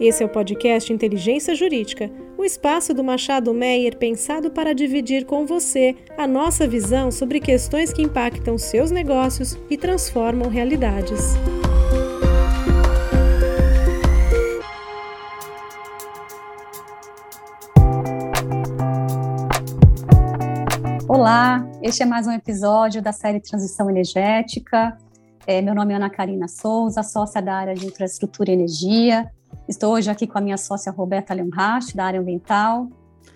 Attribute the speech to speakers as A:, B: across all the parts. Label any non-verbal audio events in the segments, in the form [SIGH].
A: Esse é o podcast Inteligência Jurídica, o espaço do Machado Meyer pensado para dividir com você a nossa visão sobre questões que impactam seus negócios e transformam realidades.
B: Olá, este é mais um episódio da série Transição Energética. É, meu nome é Ana Karina Souza, sócia da área de Infraestrutura e Energia Estou hoje aqui com a minha sócia Roberta Leonracht, da área ambiental.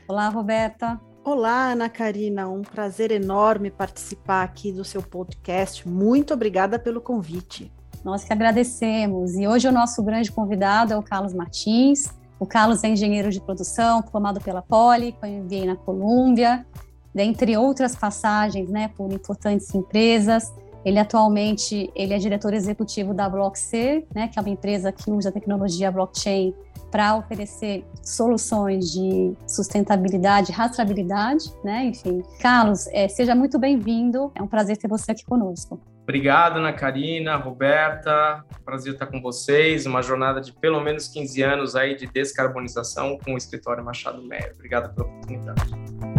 B: Olá, Roberta.
C: Olá, Ana Karina. Um prazer enorme participar aqui do seu podcast. Muito obrigada pelo convite.
B: Nós que agradecemos. E hoje o nosso grande convidado é o Carlos Martins. O Carlos é engenheiro de produção, formado pela Poli, com MBA na Colômbia, dentre outras passagens né, por importantes empresas. Ele atualmente ele é diretor executivo da BlockC, né, que é uma empresa que usa a tecnologia blockchain para oferecer soluções de sustentabilidade, rastreabilidade, né? Enfim, Carlos, é, seja muito bem-vindo. É um prazer ter você aqui conosco.
D: Obrigado, Ana Karina, Roberta. Prazer estar com vocês. Uma jornada de pelo menos 15 anos aí de descarbonização com o escritório Machado Meyer. Obrigado pela oportunidade.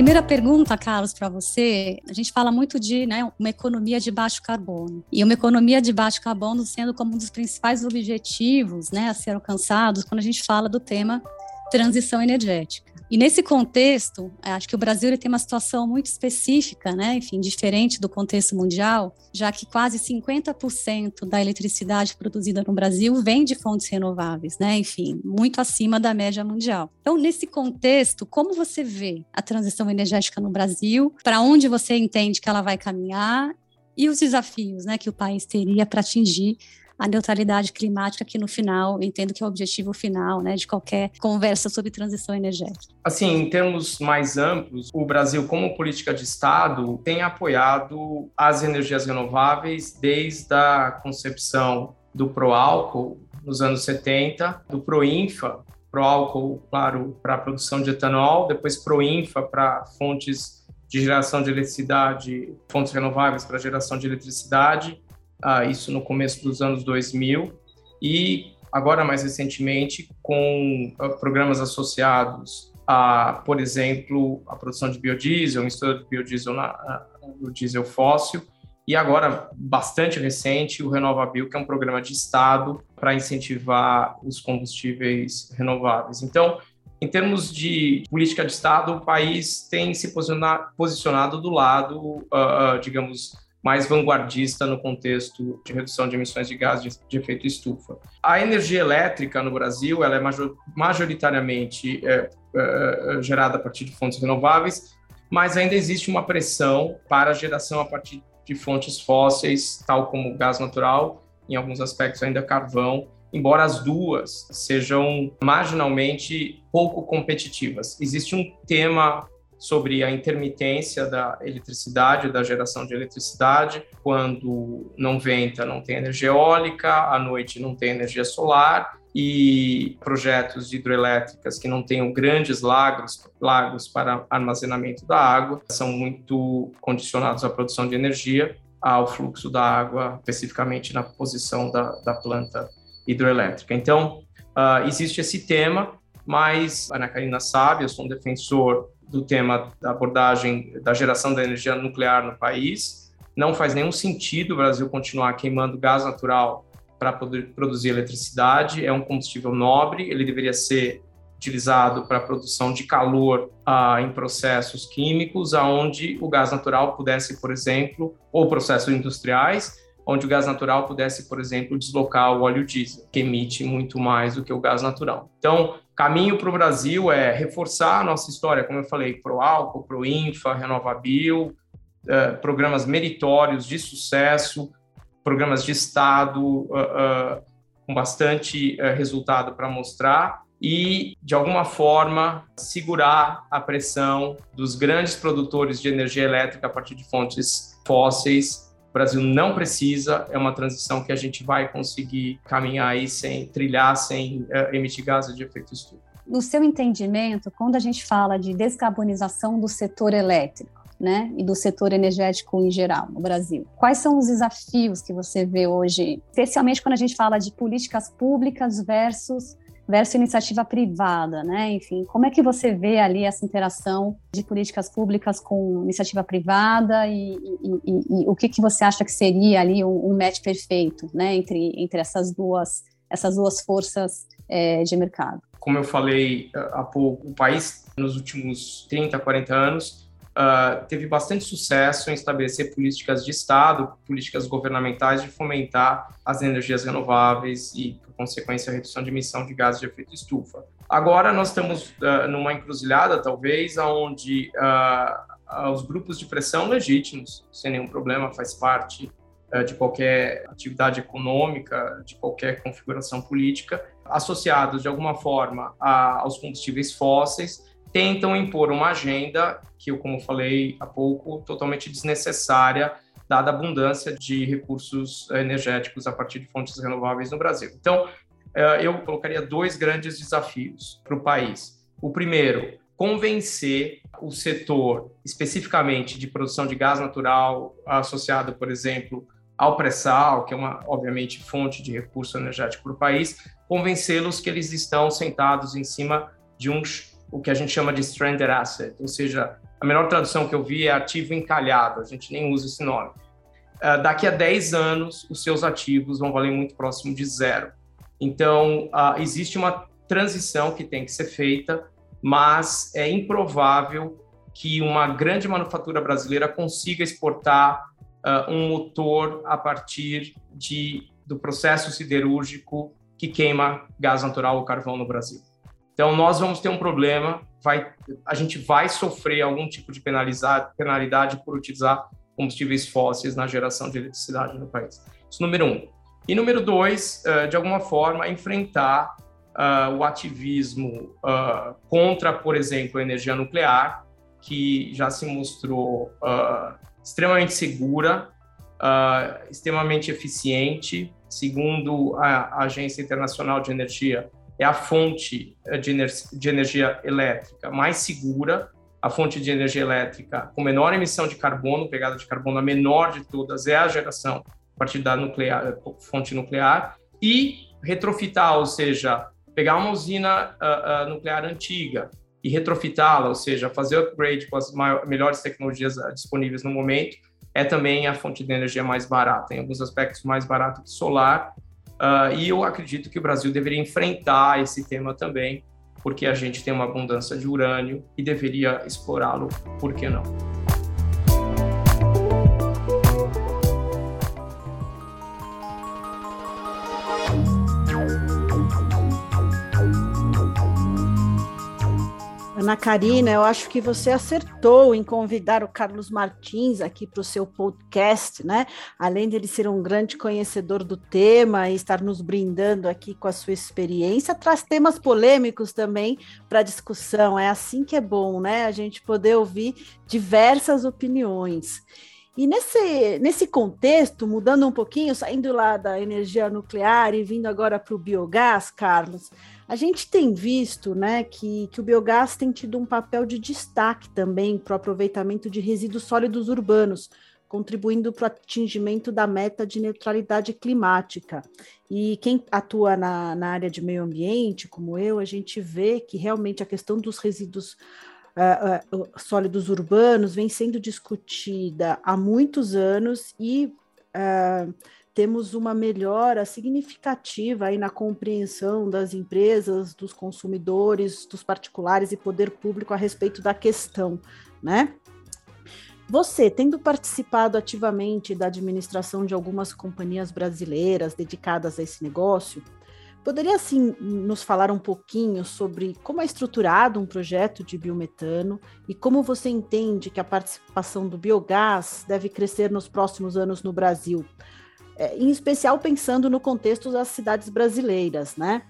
B: Primeira pergunta, Carlos, para você. A gente fala muito de né, uma economia de baixo carbono. E uma economia de baixo carbono sendo como um dos principais objetivos né, a ser alcançados quando a gente fala do tema transição energética. E nesse contexto, acho que o Brasil tem uma situação muito específica, né? enfim, diferente do contexto mundial, já que quase 50% da eletricidade produzida no Brasil vem de fontes renováveis, né? enfim, muito acima da média mundial. Então, nesse contexto, como você vê a transição energética no Brasil? Para onde você entende que ela vai caminhar? E os desafios né, que o país teria para atingir a neutralidade climática, que no final, entendo que é o objetivo final né, de qualquer conversa sobre transição energética.
D: Assim, em termos mais amplos, o Brasil, como política de Estado, tem apoiado as energias renováveis desde a concepção do Proálcool nos anos 70, do Proinfa, Proálcool, claro, para a produção de etanol, depois Proinfa para fontes de geração de eletricidade, fontes renováveis para geração de eletricidade, ah, isso no começo dos anos 2000, e agora mais recentemente com ah, programas associados a, por exemplo, a produção de biodiesel, mistura de biodiesel na, no diesel fóssil, e agora, bastante recente, o RenovaBio, que é um programa de Estado para incentivar os combustíveis renováveis. Então, em termos de política de Estado, o país tem se posicionado do lado, uh, digamos, mais vanguardista no contexto de redução de emissões de gases de, efeito estufa. A energia elétrica no Brasil ela é major, majoritariamente é, é, é, gerada a partir de fontes renováveis, mas ainda existe uma pressão para a geração a partir de fontes fósseis, tal como gás natural, em alguns aspectos ainda carvão, embora as duas sejam marginalmente pouco competitivas. Existe um tema sobre a intermitência da eletricidade, da geração de eletricidade. Quando não venta, não tem energia eólica, à noite não tem energia solar e projetos de hidrelétricas que não tenham grandes lagos, lagos para armazenamento da água são muito condicionados à produção de energia, ao fluxo da água, especificamente na posição da, da planta hidrelétrica. Então, uh, existe esse tema, mas a Ana Karina sabe, eu sou um defensor do tema da abordagem da geração da energia nuclear no país. Não faz nenhum sentido o Brasil continuar queimando gás natural para produzir eletricidade. É um combustível nobre, ele deveria ser utilizado para a produção de calor ah, em processos químicos, aonde o gás natural pudesse, por exemplo, ou processos industriais, onde o gás natural pudesse, por exemplo, deslocar o óleo diesel, que emite muito mais do que o gás natural. Então, caminho para o Brasil é reforçar a nossa história, como eu falei, pro Álcool, pro Infa, Renovabil, eh, programas meritórios de sucesso, programas de Estado uh, uh, com bastante uh, resultado para mostrar e, de alguma forma, segurar a pressão dos grandes produtores de energia elétrica a partir de fontes fósseis o Brasil não precisa, é uma transição que a gente vai conseguir caminhar aí sem trilhar, sem uh, emitir gases de efeito estufa.
B: No seu entendimento, quando a gente fala de descarbonização do setor elétrico, né, e do setor energético em geral no Brasil. Quais são os desafios que você vê hoje, especialmente quando a gente fala de políticas públicas versus versus iniciativa privada, né? Enfim, como é que você vê ali essa interação de políticas públicas com iniciativa privada e, e, e, e o que, que você acha que seria ali um, um, match perfeito, né? Entre, entre essas duas essas duas forças é, de mercado.
D: Como eu falei uh, há pouco, o país nos últimos 30, 40 anos uh, teve bastante sucesso em estabelecer políticas de Estado, políticas governamentais de fomentar as energias renováveis e consequência, a redução de emissão de gases de efeito estufa. Agora nós estamos uh, numa encruzilhada, talvez, onde uh, os grupos de pressão legítimos, sem nenhum problema, faz parte de qualquer atividade econômica, de qualquer configuração política, associados de alguma forma a, aos combustíveis fósseis, tentam impor uma agenda que eu, como falei há pouco, totalmente desnecessária dada a abundância de recursos energéticos a partir de fontes renováveis no Brasil. Então, eh, eu colocaria dois grandes desafios para o país. O primeiro, convencer o setor, especificamente de produção de gás natural, associado, por exemplo, ao pré-sal, que é uma, obviamente, fonte de recurso energético para o país, convencê-los que eles estão sentados em cima de um, o que a gente chama de stranded asset, ou seja, a melhor tradução que eu vi é ativo encalhado, a gente nem usa esse nome. Uh, daqui a 10 anos, os seus ativos vão valer muito próximo de zero. Então, uh, existe uma transição que tem que ser feita, mas é improvável que uma grande manufatura brasileira consiga exportar uh, um motor a partir de, do processo siderúrgico que queima gás natural ou carvão no Brasil. Então, nós vamos ter um problema vai, a gente vai sofrer algum tipo de penalidade por utilizar combustíveis fósseis na geração de eletricidade no país. Isso número um. E número dois, uh, de alguma forma, enfrentar uh, o ativismo uh, contra, por exemplo, a energia nuclear, que já se mostrou extremamente segura, extremamente eficiente, segundo a Agência Internacional de Energia, é a fonte eh, de, ener de energia elétrica mais segura, a fonte de energia elétrica com menor emissão de carbono, pegada de carbono a menor de todas é a geração a partir da nuclear, fonte nuclear, e retrofitar, ou seja, pegar uma usina uh, uh, nuclear antiga e retrofitá-la, ou seja, fazer upgrade com as melhores tecnologias uh, disponíveis no momento, é também a fonte de energia mais barata, em alguns aspectos mais barata que solar, Uh, e eu acredito que o Brasil deveria enfrentar esse tema também, porque a gente tem uma abundância de urânio e deveria explorá-lo, por que não?
C: Ana Karina, eu acho que você acertou em convidar o Carlos Martins aqui para o seu podcast, né? Além de ele ser um grande conhecedor do tema e estar nos brindando aqui com a sua experiência, traz temas polêmicos também para discussão. É assim que é bom, né? A gente poder ouvir diversas opiniões. E nesse, nesse contexto, mudando um pouquinho, saindo lá da energia nuclear e vindo agora para o biogás, Carlos, a gente tem visto né, que, que o biogás tem tido um papel de destaque também para o aproveitamento de resíduos sólidos urbanos, contribuindo para o atingimento da meta de neutralidade climática. E quem atua na, na área de meio ambiente, como eu, a gente vê que realmente a questão dos resíduos uh, sólidos urbanos vem sendo discutida há muitos anos e uh, temos uma melhora significativa aí na compreensão das empresas, dos consumidores, dos particulares e poder público a respeito da questão, né? Você, tendo participado ativamente da administração de algumas companhias brasileiras dedicadas a esse negócio, poderia assim nos falar um pouquinho sobre como é estruturado um projeto de biometano e como você entende que a participação do biogás deve crescer nos próximos anos no Brasil? é, em especial pensando no contexto das cidades brasileiras, né?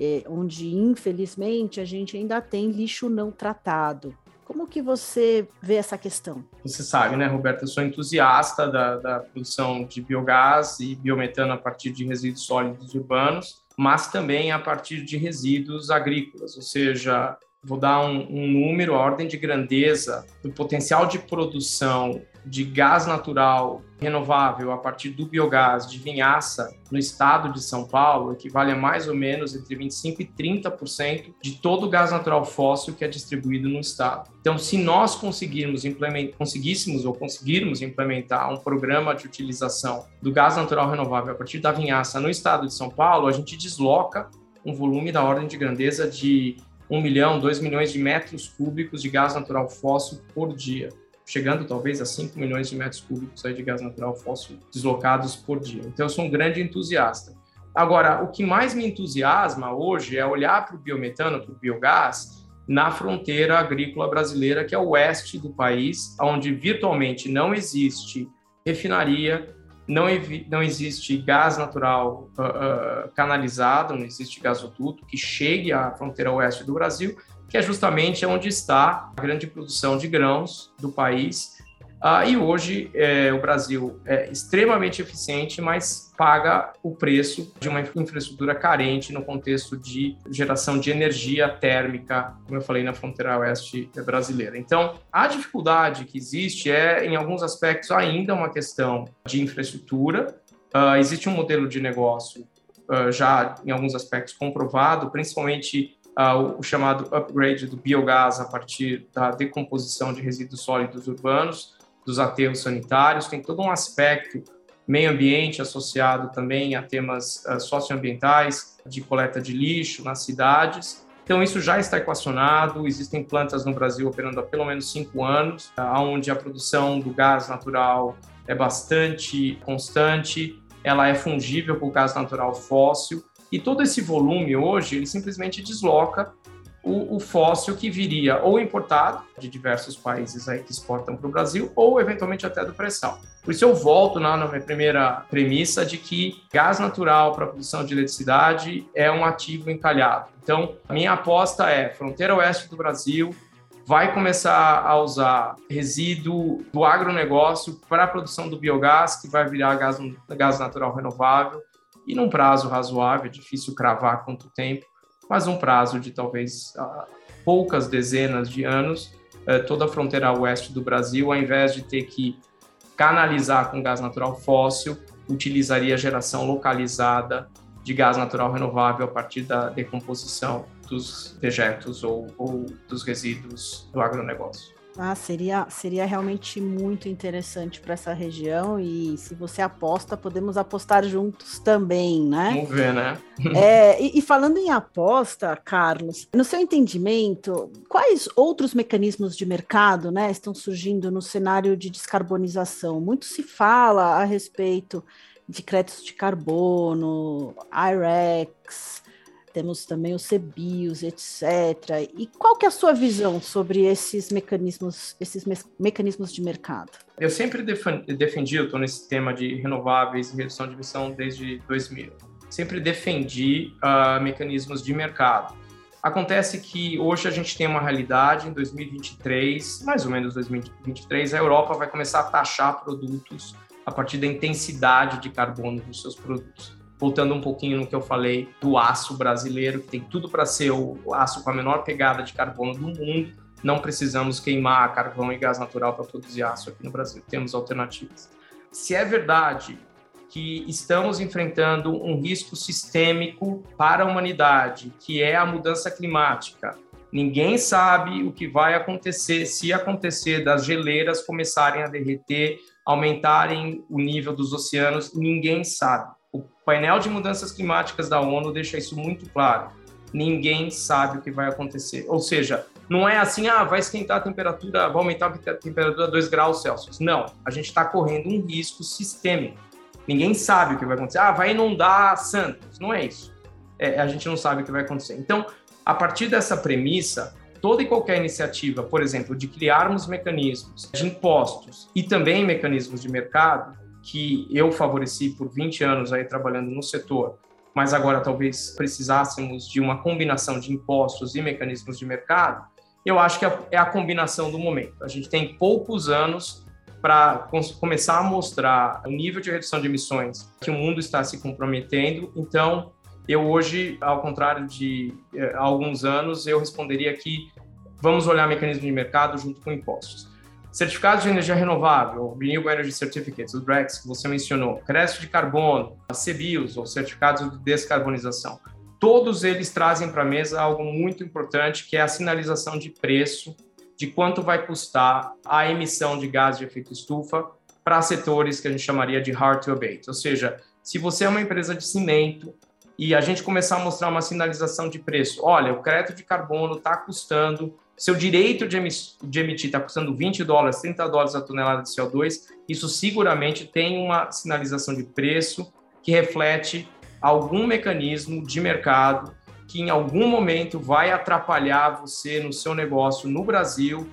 C: É, onde, infelizmente, a gente ainda tem lixo não tratado. Como que você vê essa questão?
D: Você sabe, né, Roberta? Eu sou entusiasta da, da produção de biogás e biometano a partir de resíduos sólidos urbanos, mas também a partir de resíduos agrícolas, ou seja, vou dar um, um número, a ordem de grandeza do potencial de produção de gás natural renovável a partir do biogás de vinhaça no estado de São Paulo equivale a mais ou menos entre 25% e 30% de todo o gás natural fóssil que é distribuído no estado. Então, se nós conseguirmos implementar, conseguíssemos ou conseguirmos implementar um programa de utilização do gás natural renovável a partir da vinhaça no estado de São Paulo, a gente desloca um volume da ordem de grandeza de 1 milhão, 2 milhões de metros cúbicos de gás natural fóssil por dia, chegando talvez a 5 milhões de metros cúbicos de gás natural fóssil deslocados por dia. Então, eu sou um grande entusiasta. Agora, o que mais me entusiasma hoje é olhar para o biometano, para o biogás, na fronteira agrícola brasileira, que é o oeste do país, onde virtualmente não existe refinaria, não, não existe gás natural uh, uh, canalizado, não existe gasoduto que chegue à fronteira oeste do Brasil, que é justamente onde está a grande produção de grãos do país. Uh, e hoje é, o Brasil é extremamente eficiente, mas paga o preço de uma infraestrutura carente no contexto de geração de energia térmica, como eu falei, na fronteira oeste brasileira. Então, a dificuldade que existe é, em alguns aspectos, ainda uma questão de infraestrutura. Uh, existe um modelo de negócio uh, já, em alguns aspectos, comprovado, principalmente Uh, o chamado upgrade do biogás a partir da decomposição de resíduos sólidos urbanos, dos aterros sanitários, tem todo um aspecto meio ambiente associado também a temas uh, socioambientais, de coleta de lixo nas cidades. Então, isso já está equacionado, existem plantas no Brasil operando há pelo menos cinco anos, uh, onde a produção do gás natural é bastante constante, ela é fungível com o gás natural fóssil, e todo esse volume hoje, ele simplesmente desloca o, o, fóssil que viria ou importado de diversos países aí que exportam para o Brasil ou eventualmente até do pré-sal. Por isso eu volto na, na minha primeira premissa de que gás natural para produção de eletricidade é um ativo encalhado. Então, a minha aposta é fronteira oeste do Brasil vai começar a usar resíduo do agronegócio para a produção do biogás, que vai virar gás, gás natural renovável, e num prazo razoável, é difícil cravar quanto tempo, mas um prazo de talvez uh, poucas dezenas de anos, uh, toda a fronteira oeste do Brasil, ao invés de ter que canalizar com gás natural fóssil, utilizaria geração localizada de gás natural renovável a partir da decomposição dos dejetos ou, ou dos resíduos do agronegócio.
C: Ah, seria, seria realmente muito interessante para essa região e se você aposta, podemos apostar juntos também, né?
D: Vamos ver, né? [LAUGHS]
C: é, e, e, falando em aposta, Carlos, no seu entendimento, quais outros mecanismos de mercado né, estão surgindo no cenário de descarbonização? Muito se fala a respeito de créditos de carbono, IREX, temos também os CBIOS, etc. E qual que é a sua visão sobre esses mecanismos, esses me mecanismos de mercado?
D: Eu sempre defendi, eu estou nesse tema de renováveis e redução de emissão desde 2000. Sempre defendi uh, mecanismos de mercado. Acontece que hoje a gente tem uma realidade, em 2023, mais ou menos 2023, a Europa vai começar a taxar produtos a partir da intensidade de carbono dos seus produtos voltando um pouquinho no que eu falei do aço brasileiro, que tem tudo para ser o aço com a menor pegada de carbono do mundo, não precisamos queimar carvão e gás natural para produzir aço aqui no Brasil, temos alternativas. Se é verdade que estamos enfrentando um risco sistêmico para a humanidade, que é a mudança climática, ninguém sabe o que vai acontecer se acontecer das geleiras começarem a derreter, aumentarem o nível dos oceanos, ninguém sabe. O painel de mudanças climáticas da ONU deixa isso muito claro. Ninguém sabe o que vai acontecer. Ou seja, não é assim, ah, vai esquentar a temperatura, vai aumentar a temperatura a 2 graus Celsius. Não, a gente está correndo um risco sistêmico. Ninguém sabe o que vai acontecer. Ah, vai inundar Santos. Não é isso. É, a gente não sabe o que vai acontecer. Então, a partir dessa premissa, toda e qualquer iniciativa, por exemplo, de criarmos mecanismos de impostos e também mecanismos de mercado, que eu favoreci por 20 anos aí trabalhando no setor, mas agora talvez precisássemos de uma combinação de impostos e mecanismos de mercado, eu acho que é a combinação do momento. A gente tem poucos anos para começar a mostrar o nível de redução de emissões que o mundo está se comprometendo, então Eu hoje, ao contrário de eh, alguns anos, eu responderia que vamos olhar mecanismo de mercado junto com impostos. Certificados de energia renovável, Renewable Energy Certificates, o DREX, que você mencionou, crédito de carbono, CBIOS, ou certificados de descarbonização, todos eles trazem para a mesa algo muito importante, que é a sinalização de preço de quanto vai custar a emissão de gás de efeito estufa para setores que a gente chamaria de hard to abate. Ou seja, se você é uma empresa de cimento e a gente começar a mostrar uma sinalização de preço, olha, o crédito de carbono está custando, seu direito de, emitir está custando 20 dólares, 30 dólares a tonelada de CO2, isso seguramente tem uma sinalização de preço que reflete algum mecanismo de mercado que em algum momento vai atrapalhar você no seu negócio no Brasil,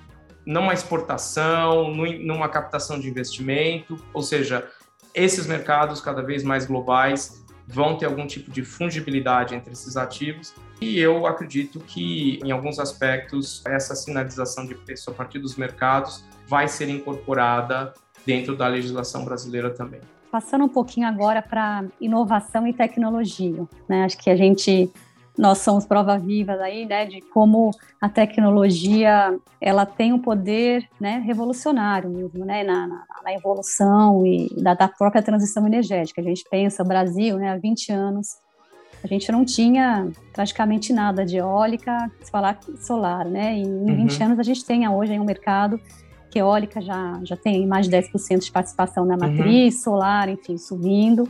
D: numa exportação, numa captação de investimento, ou seja, esses mercados cada vez mais globais vão ter algum tipo de fungibilidade entre esses ativos e eu acredito que em alguns aspectos essa sinalização de preço a partir dos mercados vai ser incorporada dentro da legislação brasileira também.
B: Passando um pouquinho agora para inovação e tecnologia, né? Acho que a gente nós somos prova viva aí, né, de como a tecnologia ela tem um poder, né, revolucionário mesmo, né, na, na, na evolução e da, da, própria transição energética. A gente pensa, Brasil, né, há 20 anos, a gente não tinha praticamente nada de eólica, se falar solar, né, e em uhum. 20 anos a gente tem hoje um mercado que eólica já, já tem mais de 10% de participação na uhum. matriz, uhum. solar, enfim, subindo.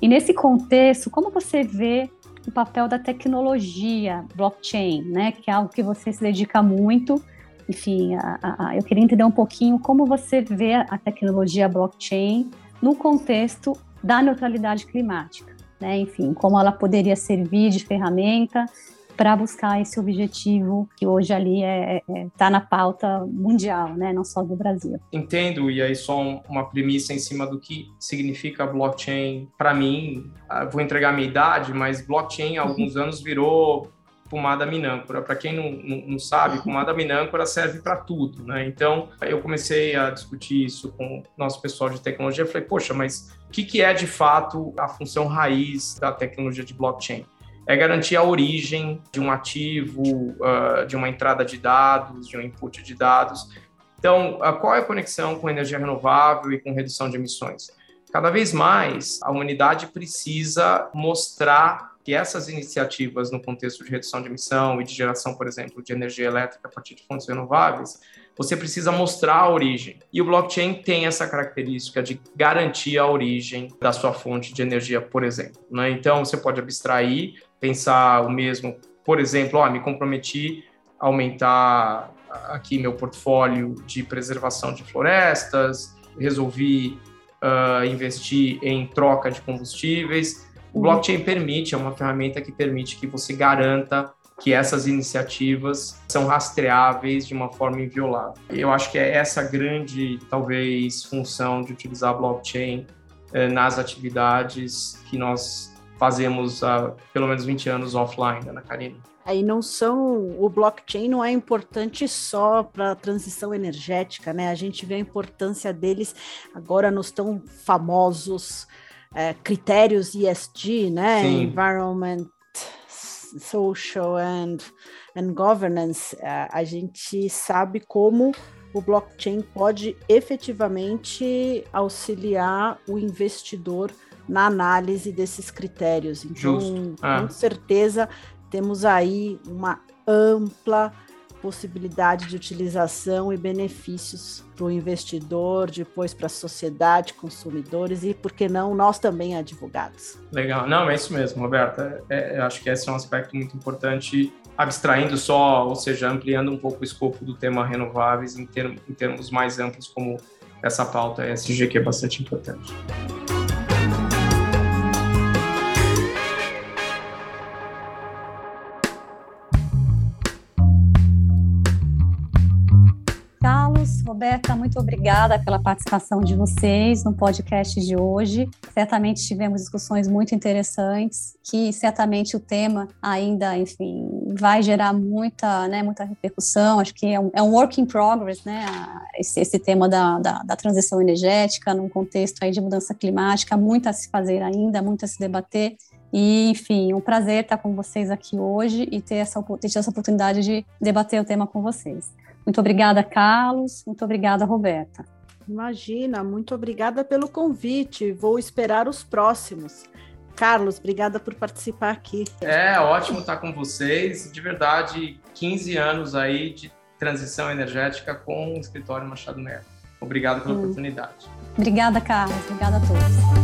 B: E nesse contexto, como você vê o papel da tecnologia blockchain, né, que é algo que você se dedica muito. Enfim, a, a, eu queria entender um pouquinho como você vê a tecnologia blockchain no contexto da neutralidade climática, né? Enfim, como ela poderia servir de ferramenta para buscar esse objetivo que hoje ali está é, é, tá na pauta mundial, né? não só do Brasil.
D: Entendo, e aí só uma premissa em cima do que significa blockchain para mim. Ah, vou entregar a minha idade, mas blockchain há alguns [LAUGHS] anos virou pomada minâncora. Para quem não, não, não, sabe, pomada minâncora serve para tudo, né? Então, eu comecei a discutir isso com o nosso pessoal de tecnologia. Eu falei, poxa, mas o que, que é de fato a função raiz da tecnologia de blockchain? É garantir a origem de um ativo, uh, de uma entrada de dados, de um input de dados. Então, uh, qual é a conexão com energia renovável e com redução de emissões? Cada vez mais, a humanidade precisa mostrar que essas iniciativas no contexto de redução de emissão e de geração, por exemplo, de energia elétrica a partir de fontes renováveis, você precisa mostrar a origem. E o blockchain tem essa característica de garantir a origem da sua fonte de energia, por exemplo. Né? Então, você pode abstrair pensar o mesmo, por exemplo, ó, me comprometi a aumentar aqui meu portfólio de preservação de florestas, resolvi uh, investir em troca de combustíveis. O blockchain permite, é uma ferramenta que permite que você garanta que essas iniciativas são rastreáveis de uma forma inviolável. Eu acho que é essa grande, talvez, função de utilizar a blockchain eh, nas atividades que nós fazemos há pelo menos 20 anos offline, Ana Karina.
C: Aí não são. O blockchain não é importante só para a transição energética, né? A gente vê a importância deles agora nos tão famosos é, critérios ESG, né? Sim. Environment, Social and, and Governance. É, a gente sabe como o blockchain pode efetivamente auxiliar o investidor na análise desses critérios. Então, ah. com certeza, temos aí uma ampla possibilidade de utilização e benefícios para o investidor, depois para a sociedade, consumidores e, por que não, nós também advogados.
D: Legal, não, é isso mesmo, Roberta. É, é, acho que esse é um aspecto muito importante, abstraindo só, ou seja, ampliando um pouco o escopo do tema renováveis em, termos, em termos mais amplos, como essa pauta ESG, que é bastante importante.
B: Roberta, muito obrigada pela participação de vocês no podcast de hoje. Certamente tivemos discussões muito interessantes, que certamente o tema ainda, enfim, vai gerar muita, né, muita repercussão. Acho que é um, é um work in progress, né, esse, esse tema da, da, da, transição energética num contexto aí de mudança climática, muito a se fazer ainda, muito a se debater E, enfim, um prazer estar com vocês aqui hoje e ter essa, ter essa oportunidade de debater o tema com vocês. Muito obrigada, Carlos. Muito obrigada, Roberta.
C: Imagina, muito obrigada pelo convite. Vou esperar os próximos. Carlos, obrigada por participar aqui.
D: É ótimo estar com vocês. De verdade, 15 anos aí de transição energética com o escritório Machado Neto. Obrigado pela hum. oportunidade.
B: Obrigada, Carlos. Obrigada a todos.